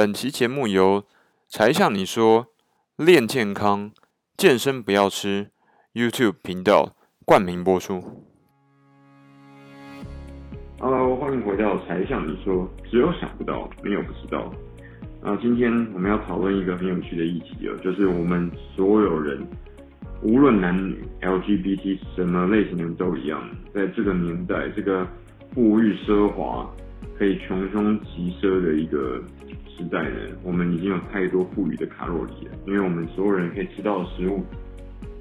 本期节目由才向你说练健康健身不要吃 YouTube 频道冠名播出。Hello，欢迎回到才向你说，只有想不到，没有不知道。那今天我们要讨论一个很有趣的议题哦，就是我们所有人，无论男女，LGBT 什么类型的都一样，在这个年代，这个富裕奢华可以穷凶极奢的一个时代呢，我们已经有太多富裕的卡路里了，因为我们所有人可以吃到的食物，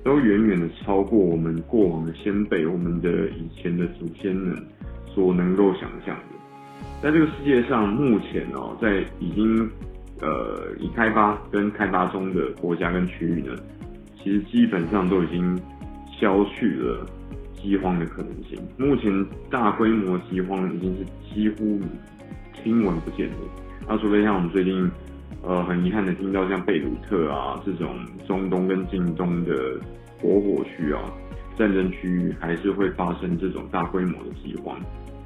都远远的超过我们过往的先辈，我们的以前的祖先们所能够想象的。在这个世界上，目前哦，在已经呃已开发跟开发中的国家跟区域呢，其实基本上都已经消去了饥荒的可能性。目前大规模饥荒已经是几乎听闻不见的。那除非像我们最近呃很遗憾的听到像贝鲁特啊这种中东跟近东的活火区啊战争区域，还是会发生这种大规模的饥荒。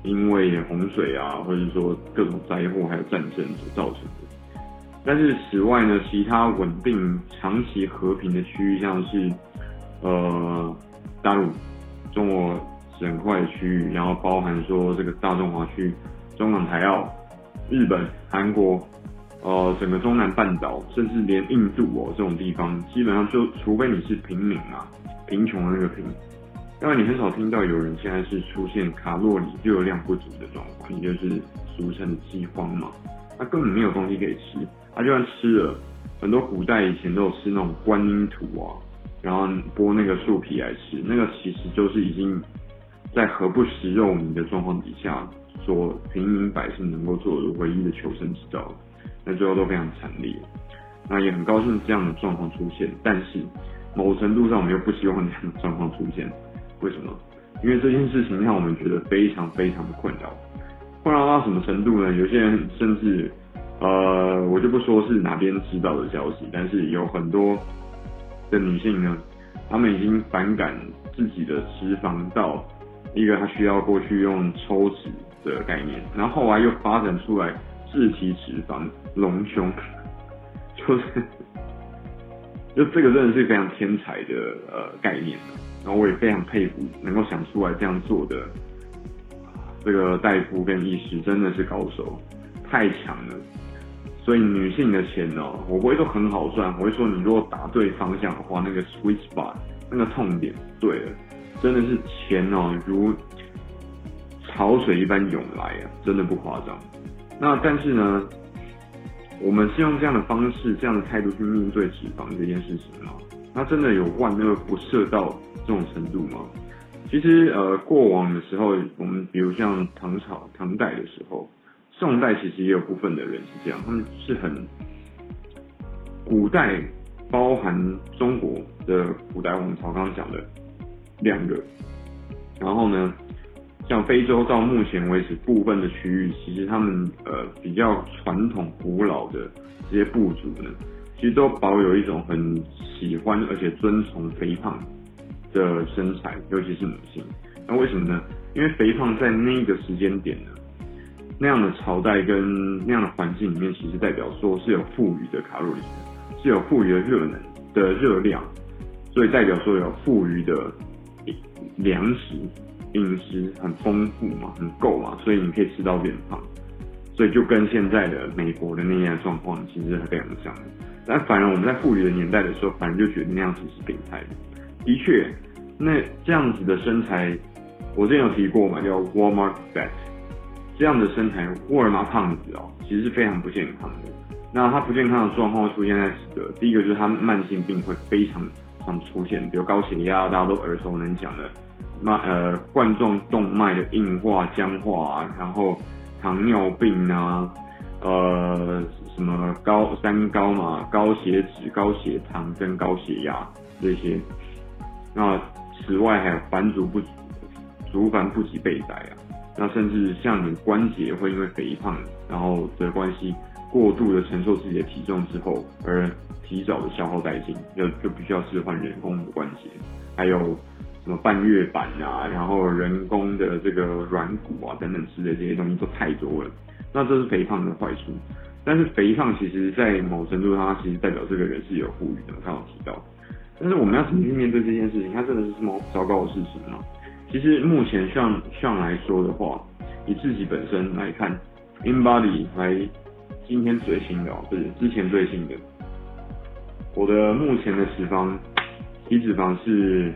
因为洪水啊，或者说各种灾祸还有战争所造成的。但是此外呢，其他稳定、长期和平的区域，像是呃大陆、中国整块区域，然后包含说这个大中华区、中港台澳、日本、韩国，呃整个中南半岛，甚至连印度哦这种地方，基本上就除非你是平民啊，贫穷的那个贫。因为你很少听到有人现在是出现卡路里热量不足的状况，也就是俗称饥荒嘛。他根本没有东西可以吃，他就算吃了，很多古代以前都有吃那种观音土啊，然后剥那个树皮来吃，那个其实就是已经在何不食肉糜的状况底下，说平民百姓能够做的唯一的求生之道，那最后都非常惨烈。那也很高兴这样的状况出现，但是某程度上我们又不希望这样的状况出现。为什么？因为这件事情让我们觉得非常非常的困扰，困扰到什么程度呢？有些人甚至，呃，我就不说是哪边知道的消息，但是有很多的女性呢，她们已经反感自己的脂肪到一个她需要过去用抽脂的概念，然后后来又发展出来自体脂肪隆胸，就是，就这个真的是非常天才的呃概念。然后我也非常佩服能够想出来这样做的这个大夫跟医师，真的是高手，太强了。所以女性的钱哦，我不会说很好赚，我会说你如果打对方向的话，那个 sweet spot 那个痛点对了，真的是钱哦如潮水一般涌来啊，真的不夸张。那但是呢，我们是用这样的方式、这样的态度去面对脂肪这件事情吗？那真的有万恶不赦到这种程度吗？其实，呃，过往的时候，我们比如像唐朝、唐代的时候，宋代其实也有部分的人是这样，他们是很古代包含中国的古代王朝，刚刚讲的两个，然后呢，像非洲到目前为止部分的区域，其实他们呃比较传统古老的这些部族呢，其实都保有一种很喜欢而且尊崇肥胖的身材，尤其是女性。那为什么呢？因为肥胖在那个时间点呢，那样的朝代跟那样的环境里面，其实代表说是有富余的卡路里，是有富余的热能的热量，所以代表说有富余的粮食饮食很丰富嘛，很够嘛，所以你可以吃到变胖。所以就跟现在的美国的那样状况其实是非常像的。但反而我们在富裕的年代的时候，反而就觉得那样子是病态的。的确，那这样子的身材，我之前有提过嘛，叫 Walmart fat，这样的身材，沃尔玛胖子哦，其实是非常不健康的。那它不健康的状况出现在几个，第一个就是它慢性病会非常常出现，比如高血压，大家都耳熟能详的，那呃冠状动脉的硬化、僵化啊，然后糖尿病啊，呃什么高三高嘛，高血脂、高血糖跟高血压这些。那此外还有反足不族繁不及备载啊，那甚至像你关节会因为肥胖，然后的关系过度的承受自己的体重之后而提早的消耗殆尽，就就必须要置换人工的关节，还有什么半月板啊，然后人工的这个软骨啊等等之类这些东西都太多了，那这是肥胖的坏处。但是肥胖其实，在某程度上，它其实代表这个人是有富裕的，刚好提到。但是我们要怎么去面对这件事情？它真的是这么糟糕的事情吗？其实目前像像来说的话，以自己本身来看，InBody 来今天最新的哦，不是之前最新的，我的目前的脂肪体脂肪是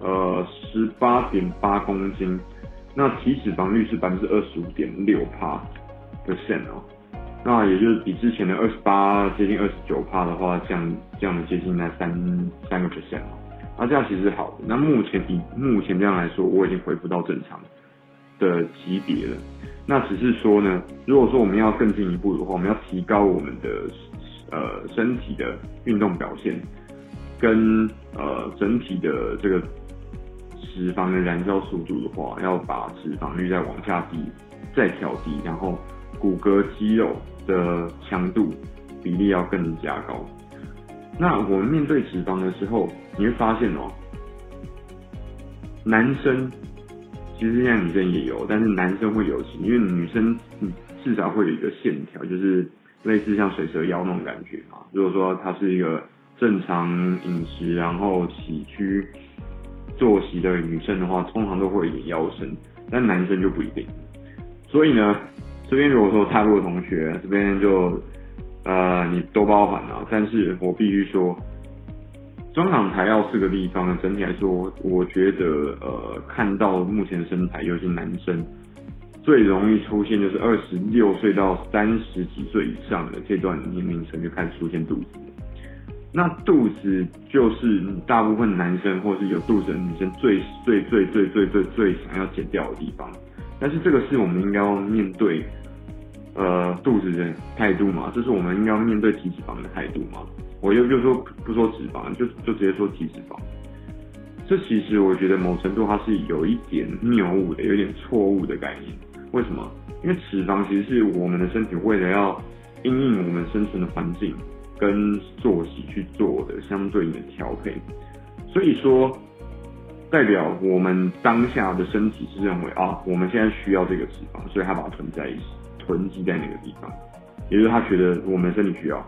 呃十八点八公斤，那体脂肪率是百分之二十五点六帕 percent 哦。那也就是比之前的二十八接近二十九帕的话，降降了接近那三三个 percent 哦。那这样其实好的。那目前以目前这样来说，我已经恢复到正常的级别了。那只是说呢，如果说我们要更进一步的话，我们要提高我们的呃身体的运动表现，跟呃整体的这个脂肪的燃烧速度的话，要把脂肪率再往下低，再调低，然后骨骼肌肉。的强度比例要更加高。那我们面对脂肪的时候，你会发现哦，男生其实现在女生也有，但是男生会有，因为女生至少会有一个线条，就是类似像水蛇腰那种感觉嘛。如果说她是一个正常饮食，然后起居作息的女生的话，通常都会有点腰身，但男生就不一定。所以呢，这边如果说踏入的同学，这边就呃你都包涵了。但是我必须说，中港台要四个地方，整体来说，我觉得呃看到目前身材，尤其男生最容易出现就是二十六岁到三十几岁以上的这段年龄层就开始出现肚子。那肚子就是大部分男生或是有肚子的女生最最最最最最最想要减掉的地方。但是这个是我们应该要面对，呃，肚子的态度嘛？这是我们应该要面对体脂肪的态度嘛？我又又说不说脂肪，就就直接说体脂肪。这其实我觉得某程度它是有一点谬误的，有点错误的概念。为什么？因为脂肪其实是我们的身体为了要因应我们生存的环境跟作息去做的相对应的调配，所以说。代表我们当下的身体是认为啊，我们现在需要这个脂肪，所以他把它囤在一起囤积在那个地方，也就是他觉得我们身体需要。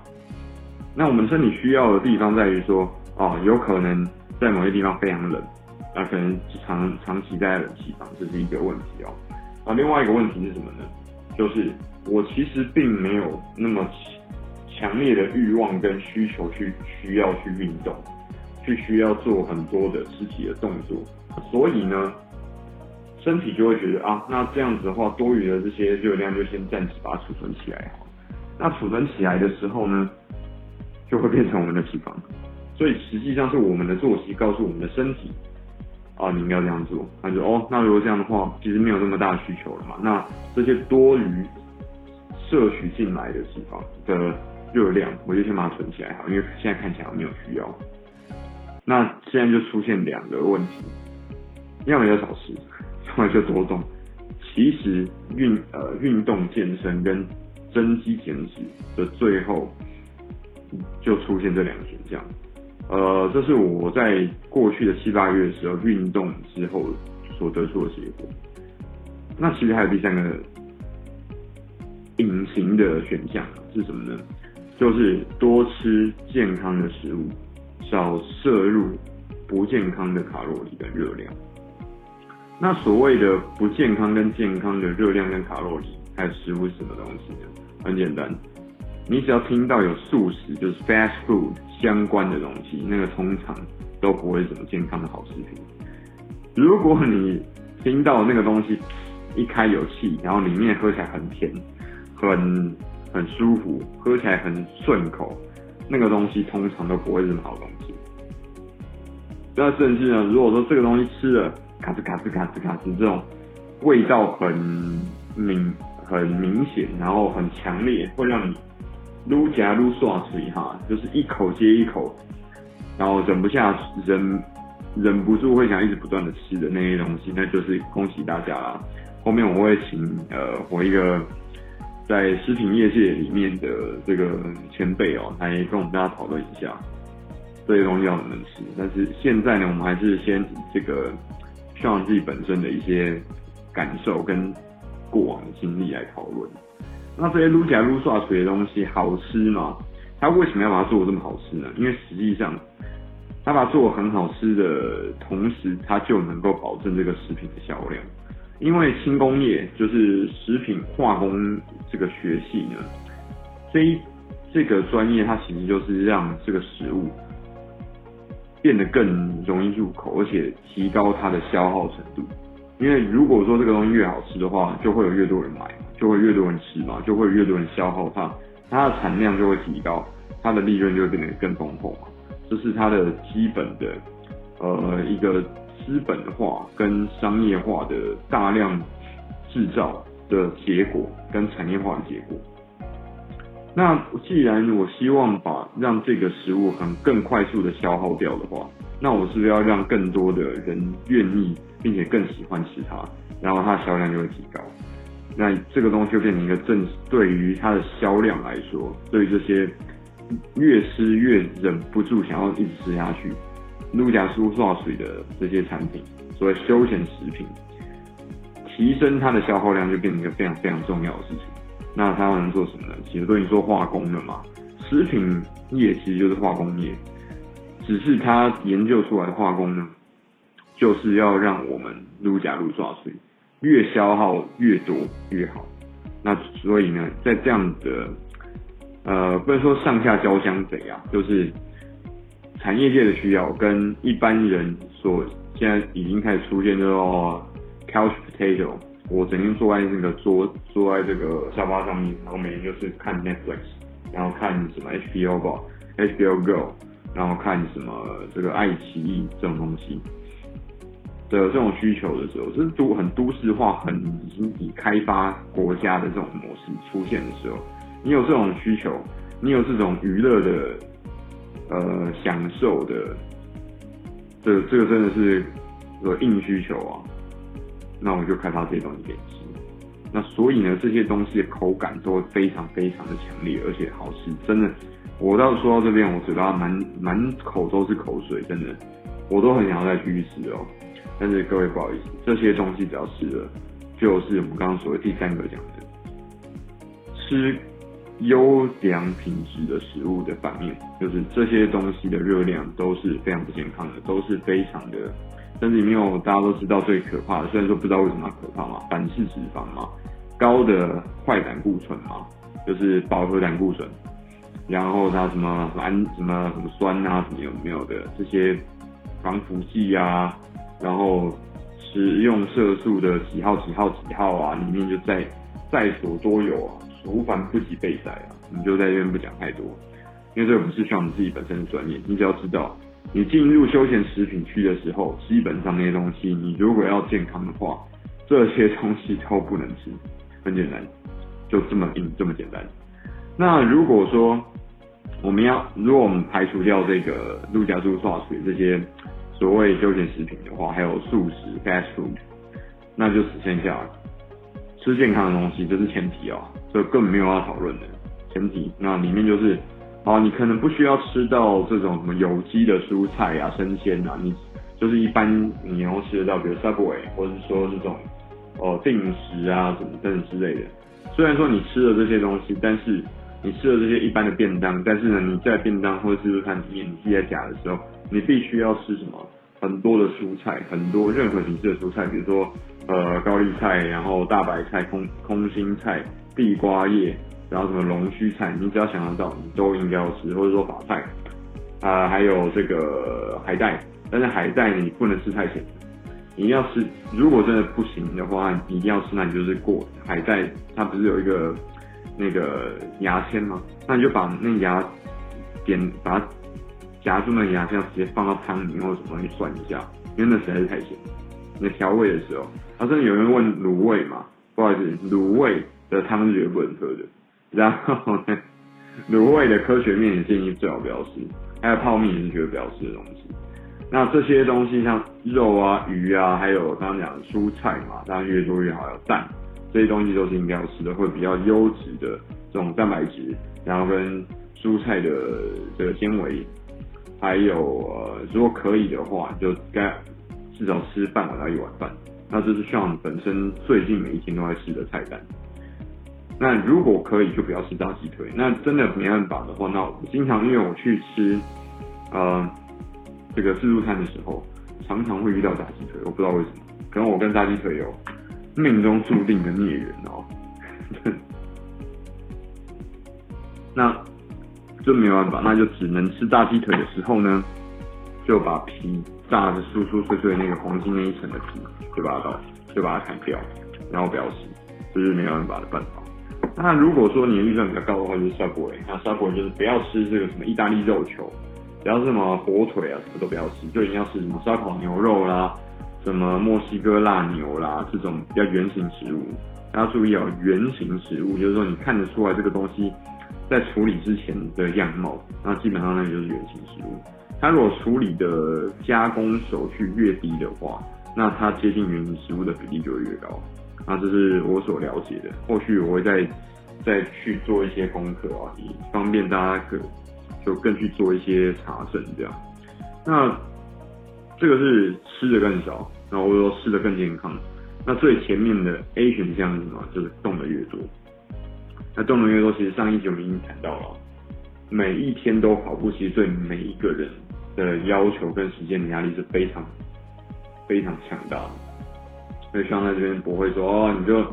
那我们身体需要的地方在于说，哦，有可能在某些地方非常冷，那可能长长期在冷气房，这是一个问题哦。啊，另外一个问题是什么呢？就是我其实并没有那么强烈的欲望跟需求去需要去运动。去需要做很多的肢体的动作，所以呢，身体就会觉得啊，那这样子的话，多余的这些热量就先暂时把它储存起来。那储存起来的时候呢，就会变成我们的脂肪。所以实际上是我们的作息告诉我们的身体啊，你应该要这样做。那就哦，那如果这样的话，其实没有那么大的需求了嘛。那这些多余摄取进来的脂肪的热量，我就先把它存起来好，因为现在看起来我没有需要。那现在就出现两个问题，要么就少吃，要么就多动。其实运呃运动健身跟增肌减脂的最后，就出现这两个选项。呃，这是我在过去的七八月的时候运动之后所得出的结果。那其实还有第三个隐形的选项是什么呢？就是多吃健康的食物。少摄入不健康的卡路里跟热量。那所谓的不健康跟健康的热量跟卡路里，还有食物是什么东西呢？很简单，你只要听到有素食，就是 fast food 相关的东西，那个通常都不会什么健康的好食品。如果你听到那个东西一开有气，然后里面喝起来很甜，很很舒服，喝起来很顺口。那个东西通常都不会是什么好东西。那甚至呢，如果说这个东西吃了咔吱咔吱咔吱咔吱这种味道很明很明显，然后很强烈，会让你撸夹撸刷嘴哈，就是一口接一口，然后忍不下忍忍不住会想一直不断的吃的那些东西，那就是恭喜大家啦。后面我会请呃我一个。在食品业界里面的这个前辈哦，来跟我们大家讨论一下这些东西要怎么吃。但是现在呢，我们还是先这个希望自己本身的一些感受跟过往的经历来讨论。那这些撸起来撸刷锤的东西好吃吗？他为什么要把它做的这么好吃呢？因为实际上，他把它做的很好吃的同时，他就能够保证这个食品的销量。因为轻工业就是食品化工这个学系呢，这一这个专业它其实就是让这个食物变得更容易入口，而且提高它的消耗程度。因为如果说这个东西越好吃的话，就会有越多人买，就会越多人吃嘛，就会越多人消耗它，它的产量就会提高，它的利润就会变得更丰厚嘛。这是它的基本的呃一个。资本化跟商业化的大量制造的结果，跟产业化的结果。那既然我希望把让这个食物很更快速的消耗掉的话，那我是不是要让更多的人愿意，并且更喜欢吃它，然后它的销量就会提高。那这个东西就变成一个正，对于它的销量来说，对于这些越吃越忍不住想要一直吃下去。撸夹梳刷水的这些产品，所谓休闲食品，提升它的消耗量就变成一个非常非常重要的事情。那它能做什么呢？其实都已经做化工了嘛，食品业其实就是化工业，只是它研究出来的化工呢，就是要让我们撸夹撸刷水越消耗越多越好。那所以呢，在这样的呃，不能说上下交相贼啊，就是。产业界的需要跟一般人所现在已经开始出现，叫 couch potato。我整天坐在那个桌，坐在这个沙发上面，然后每天就是看 Netflix，然后看什么 HBO 吧，HBO Go，然后看什么这个爱奇艺这种东西的这种需求的时候，是都很都市化、很已经已开发国家的这种模式出现的时候，你有这种需求，你有这种娱乐的。呃，享受的，这这个真的是有硬需求啊，那我就开发这些东西给吃。那所以呢，这些东西口感都会非常非常的强烈，而且好吃。真的，我到说到这边，我嘴巴满满口都是口水，真的，我都很想要再继续吃哦。但是各位不好意思，这些东西只要吃了，就是我们刚刚所谓第三个讲的吃。优良品质的食物的反面，就是这些东西的热量都是非常不健康的，都是非常的，甚至里面有大家都知道最可怕的，虽然说不知道为什么可怕嘛，反式脂肪嘛，高的坏胆固醇嘛，就是饱和胆固醇，然后它什么氨什么什么酸啊，什么有没有的这些防腐剂啊，然后食用色素的几号几号几号啊，里面就在在所多有啊。无凡不及备载啊，你就在这边不讲太多，因为这个不是像你自己本身的专业。你只要知道，你进入休闲食品区的时候，基本上那些东西，你如果要健康的话，这些东西都不能吃。很简单，就这么硬，这么简单。那如果说我们要，如果我们排除掉这个撸夹撸刷水这些所谓休闲食品的话，还有素食 fast food，那就只剩下吃健康的东西，这是前提哦。这根本没有要讨论的前提，那里面就是，啊，你可能不需要吃到这种什么有机的蔬菜啊、生鲜啊，你就是一般你要吃得到，比如 Subway 或者是说这种哦定食啊什么等等之类的。虽然说你吃了这些东西，但是你吃了这些一般的便当，但是呢，你在便当或者是看里面你自己在夹的时候，你必须要吃什么？很多的蔬菜，很多任何形式的蔬菜，比如说呃高丽菜，然后大白菜、空空心菜。地瓜叶，然后什么龙须菜，你只要想得到，你都应该要吃，或者说法菜，啊、还有这个海带，但是海带你不能吃太咸，你要吃，如果真的不行的话，你一定要吃，那你就是过海带，它不是有一个那个牙签吗？那你就把那牙点，把它夹住那牙签，直接放到汤里面或者什么东西涮一下，因为那实在是太咸。你调味的时候，啊，甚至有人问卤味嘛，不好意思，卤味。的汤是绝对不能喝的，然后呢，卤味的科学面也建议最好不要吃，还有泡面也是绝对不要吃的东西。那这些东西像肉啊、鱼啊，还有刚刚讲的蔬菜嘛，当然越多越好，有蛋，这些东西都是应该要吃的，会比较优质的这种蛋白质，然后跟蔬菜的这个纤维，还有呃，如果可以的话，就该至少吃半碗到一碗饭。那这是 Sean 本身最近每一天都在吃的菜单。那如果可以，就不要吃炸鸡腿。那真的没办法的话，那我经常因为我去吃，呃，这个自助餐的时候，常常会遇到炸鸡腿，我不知道为什么，可能我跟炸鸡腿有命中注定的孽缘哦。那就没办法，那就只能吃炸鸡腿的时候呢，就把皮炸的酥酥脆脆那个黄金那一层的皮，就把它就把它砍掉，然后不要吃，这是没有办法的办法。那如果说你的预算比较高的话，就是 Subway。那 Subway 就是不要吃这个什么意大利肉球，不要什么火腿啊，什么都不要吃，就一定要吃什么烧烤牛肉啦，什么墨西哥辣牛啦，这种比较圆形食物。大家注意哦，圆形食物就是说你看得出来这个东西在处理之前的样貌，那基本上那就是圆形食物。它如果处理的加工手续越低的话，那它接近原型食物的比例就会越高。那这是我所了解的，后续我会再再去做一些功课啊，以方便大家可就更去做一些查证这样。那这个是吃的更少，然后或者说吃的更健康。那最前面的 A 选项是什么？就是动的越多。那动的越多，其实上一集我们已经谈到了，每一天都跑步，其实对每一个人的要求跟时间的压力是非常非常强大的。所以希望在这边不会说哦，你就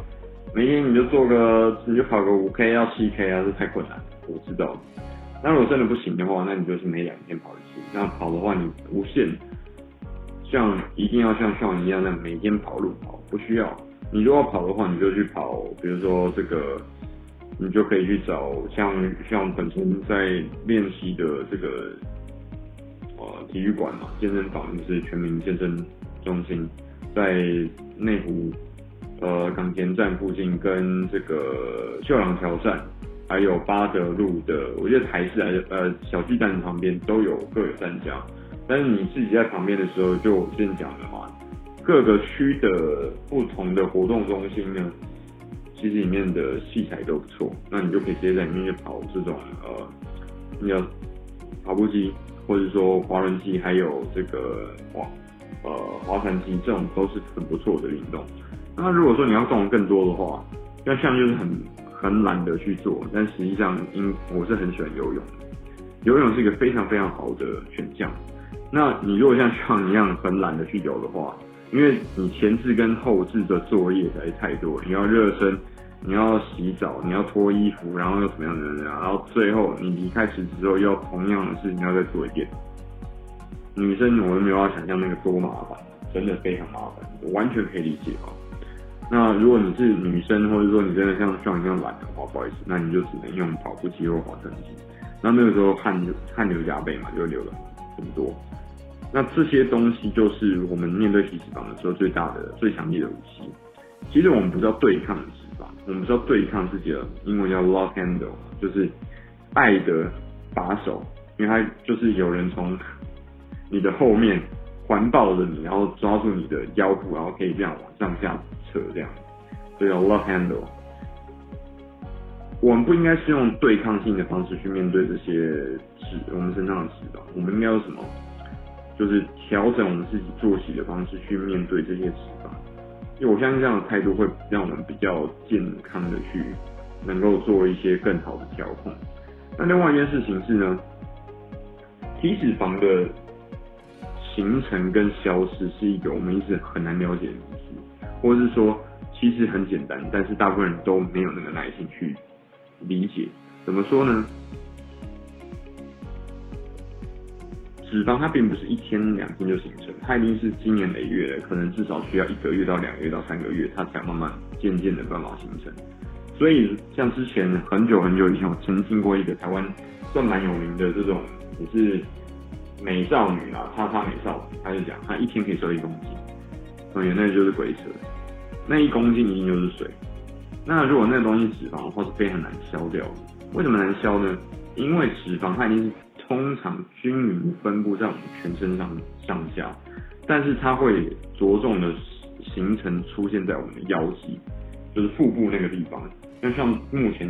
每天你就做个，你就跑个五 K 要七 K 啊，这太困难。我知道。那如果真的不行的话，那你就是每两天跑一次。那跑的话，你无限，像一定要像像你一样的每天跑路跑，不需要。你如果跑的话，你就去跑，比如说这个，你就可以去找像像本身在练习的这个体育馆嘛，健身房就是全民健身中心。在内湖，呃，港田站附近跟这个秀朗桥站，还有八德路的，我觉得台式还是呃小巨蛋旁边都有各有三家。但是你自己在旁边的时候，就我之前讲的嘛，各个区的不同的活动中心呢，其实里面的器材都不错，那你就可以直接在里面去跑这种呃，你要跑步机，或者说滑轮机，还有这个滑。呃，划船机这种都是很不错的运动。那如果说你要动更多的话，那像就是很很懒得去做。但实际上，因我是很喜欢游泳，游泳是一个非常非常好的选项。那你如果像像一样很懒得去游的话，因为你前置跟后置的作业实在太多，你要热身，你要洗澡，你要脱衣服，然后又怎么样怎么样，然后最后你离开池子之后，又同样的事情要再做一遍。女生我都没有办法想象那个多麻烦，真的非常麻烦，我完全可以理解啊。那如果你是女生，或者说你真的像像一样懒的话，不好意思，那你就只能用跑步机或划船机。那那个时候汗汗流浃背嘛，就会流了很多。那这些东西就是我们面对体脂肪的时候最大的、最强力的武器。其实我们不是要对抗我们是要对抗自己的，英文叫 love handle，就是爱的把手，因为它就是有人从。你的后面环抱着你，然后抓住你的腰部，然后可以这样往上下扯，这样，所以叫 love handle。我们不应该是用对抗性的方式去面对这些脂，我们身上的脂肪。我们应该用什么？就是调整我们自己作息的方式去面对这些脂肪。因为我相信这样的态度会让我们比较健康的去能够做一些更好的调控。那另外一件事情是呢，体脂肪的。形成跟消失是一个我们一直很难了解的东西，或是说其实很简单，但是大部分人都没有那个耐心去理解。怎么说呢？脂肪它并不是一天两天就形成，它一定是经年累月的，可能至少需要一个月到两个月到三个月，它才慢慢渐渐的办法形成。所以像之前很久很久以前，我曾经过一个台湾算蛮有名的这种也是。美少女啊，叉叉美少女，她就讲她一天可以瘦一公斤，所以那就是鬼扯，那一公斤一定就是水。那如果那东西脂肪的话是非常难消掉，为什么难消呢？因为脂肪它一定是通常均匀分布在我们全身上上下，但是它会着重的形成出现在我们的腰际，就是腹部那个地方。那像目前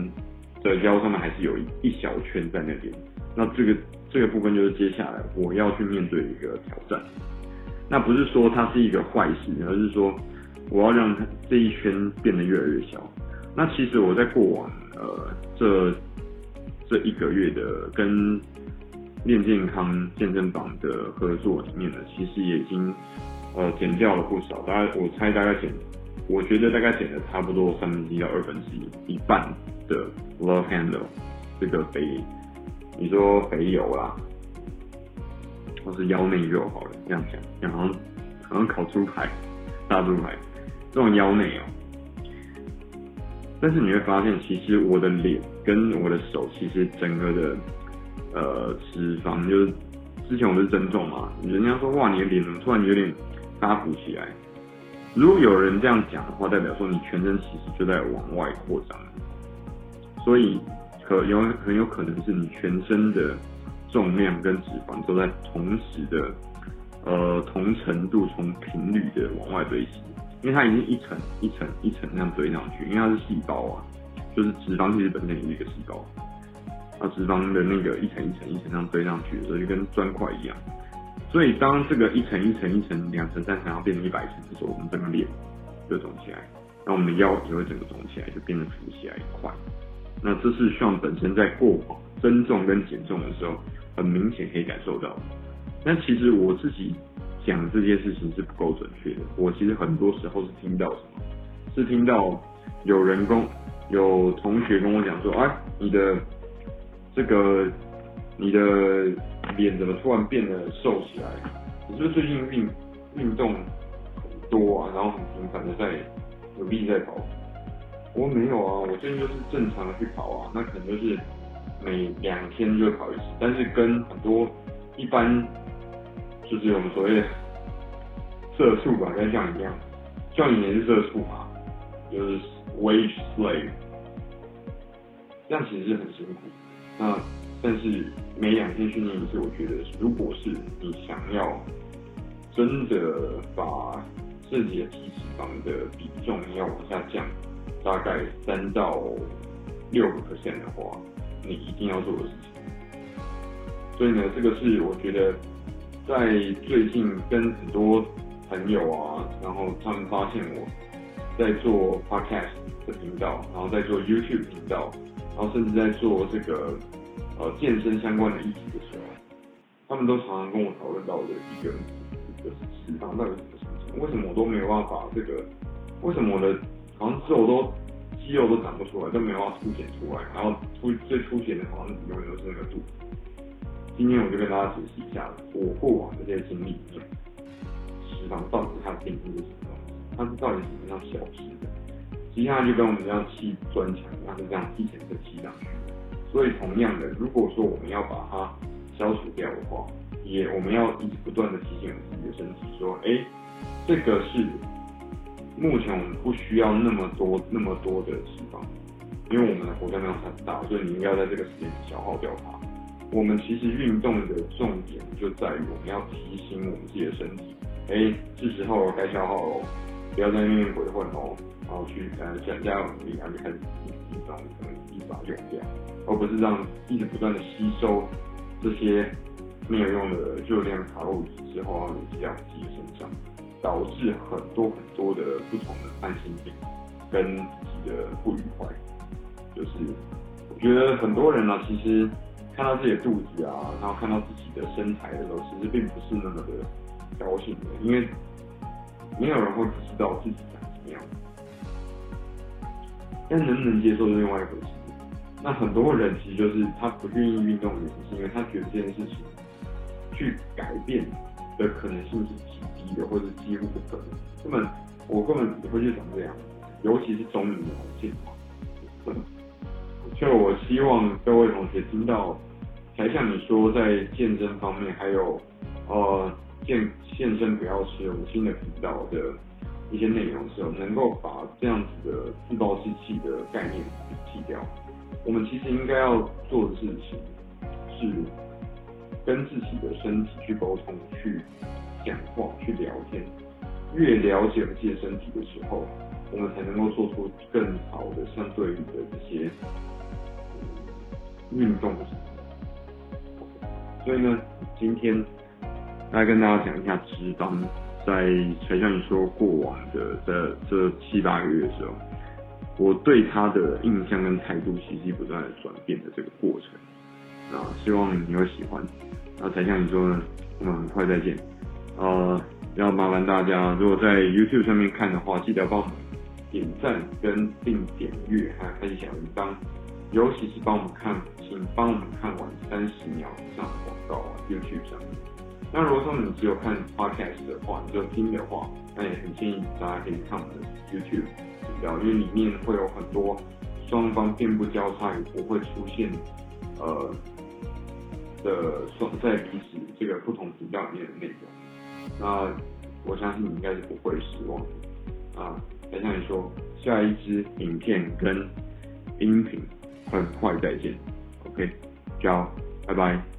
的腰上面还是有一一小圈在那边，那这个。这个部分就是接下来我要去面对一个挑战。那不是说它是一个坏事，而是说我要让它这一圈变得越来越小。那其实我在过往呃这这一个月的跟练健康健身房的合作里面呢，其实也已经呃减掉了不少，大概我猜大概减，我觉得大概减了差不多三分之一到二分之一，一半的 love handle 这个肥，你说肥油啦，或是腰内肉好了，这样讲，好像好像烤猪排、大猪排这种腰内哦。但是你会发现，其实我的脸跟我的手，其实整个的呃脂肪，就是之前我是增重嘛，人家说哇，你的脸怎么突然有点发福起来？如果有人这样讲的话，代表说你全身其实就在往外扩张，所以可有很有可能是你全身的重量跟脂肪都在同时的呃同程度、同频率的往外堆积。因为它已经一层一层一层那样堆上去，因为它是细胞啊，就是脂肪其实本身也是一个细胞，啊，脂肪的那个一层一层一层这样堆上去的时候，就跟砖块一样。所以当这个一层一层一层两层三层，然后变成一百层的时候，我们整个脸就肿起来，那我们的腰也会整个肿起来，就变成浮起来一块。那这是需要本身在过往增重跟减重的时候，很明显可以感受到那。其实我自己。讲这件事情是不够准确的。我其实很多时候是听到什么？是听到有人跟有同学跟我讲说：“哎，你的这个你的脸怎么突然变得瘦起来？你是不是最近运运动很多啊？然后很频繁的在努力在跑？”我没有啊，我最近就是正常的去跑啊。那可能就是每两天就跑一次，但是跟很多一般。就是我们所谓的社畜吧，跟像你一样，像你也是社畜嘛，就是 wage slave，这样其实是很辛苦。那但是每两天训练一次，我觉得如果是你想要真的把自己的体脂肪的比重要往下降，大概三到六个 percent 的话，你一定要做的事情。所以呢，这个是我觉得。在最近跟很多朋友啊，然后他们发现我在做 podcast 的频道，然后在做 YouTube 频道，然后甚至在做这个呃健身相关的议题的时候，他们都常常跟我讨论到的一个就是脂肪到底是什么？为什么我都没有办法这个？为什么我的好像肉都肌肉都长不出来，都没有办法凸显出来？然后凸最凸显的好像永远都是那个肚子。今天我就跟大家解释一下，我过往这些经历里面，脂肪到底它的定义是什么？它是到底怎么样消失接下来就跟我们要砌砖墙，它是这样一层层砌上去。所以同样的，如果说我们要把它消除掉的话，也我们要一直不断的提醒我们自己的身体说，哎、欸，这个是目前我们不需要那么多那么多的脂肪，因为我们的活动量很大，所以你应该要在这个时间消耗掉它。我们其实运动的重点就在于我们要提醒我们自己的身体，哎，是时候该消耗喽，不要在那边鬼混哦，然后去呃想加有努力，然后就开始一把可能一把用掉，而不是让一直不断的吸收这些没有用的热量卡路里之后，然后累积到自己身上，导致很多很多的不同的慢性病跟自己的不愉快。就是我觉得很多人呢、啊，其实。看到自己的肚子啊，然后看到自己的身材的时候，其实并不是那么的高兴的，因为没有人会知道自己长什么样。但能不能接受是另外一回事。那很多人其实就是他不愿意运动的原因，是因为他觉得这件事情去改变的可能性是极低的，或者几乎不可能。根本我根本不会去想这样，尤其是中年的男性。就我希望各位同学听到，才像你说在健身方面，还有呃健健身不要吃五星的频道的一些内容的时候，能够把这样子的自暴自弃的概念去掉。我们其实应该要做的事情是跟自己的身体去沟通、去讲话、去聊天。越了解自己的身体的时候，我们才能够做出更好的相对应的这些。运动，所以呢，今天来跟大家讲一下脂肪，在才像你说过往的这这七八个月的时候，我对他的印象跟态度其实不断的转变的这个过程。啊，希望你会喜欢。那才像你说呢，我们很快再见。呃，要麻烦大家，如果在 YouTube 上面看的话，记得帮我们点赞跟并点阅，还有开启小铃铛。尤其是帮我们看，请帮我们看完三十秒以上的广告啊，YouTube 上面。那如果说你只有看 Podcast 的话，你就听的话，那也很建议大家可以看我们的 YouTube 频道，因为里面会有很多双方遍布交叉也不会出现呃的双在彼此这个不同频道里面的内容。那我相信你应该是不会失望的啊！再像你说，下一支影片跟音频。很快再见，OK，加油，拜拜。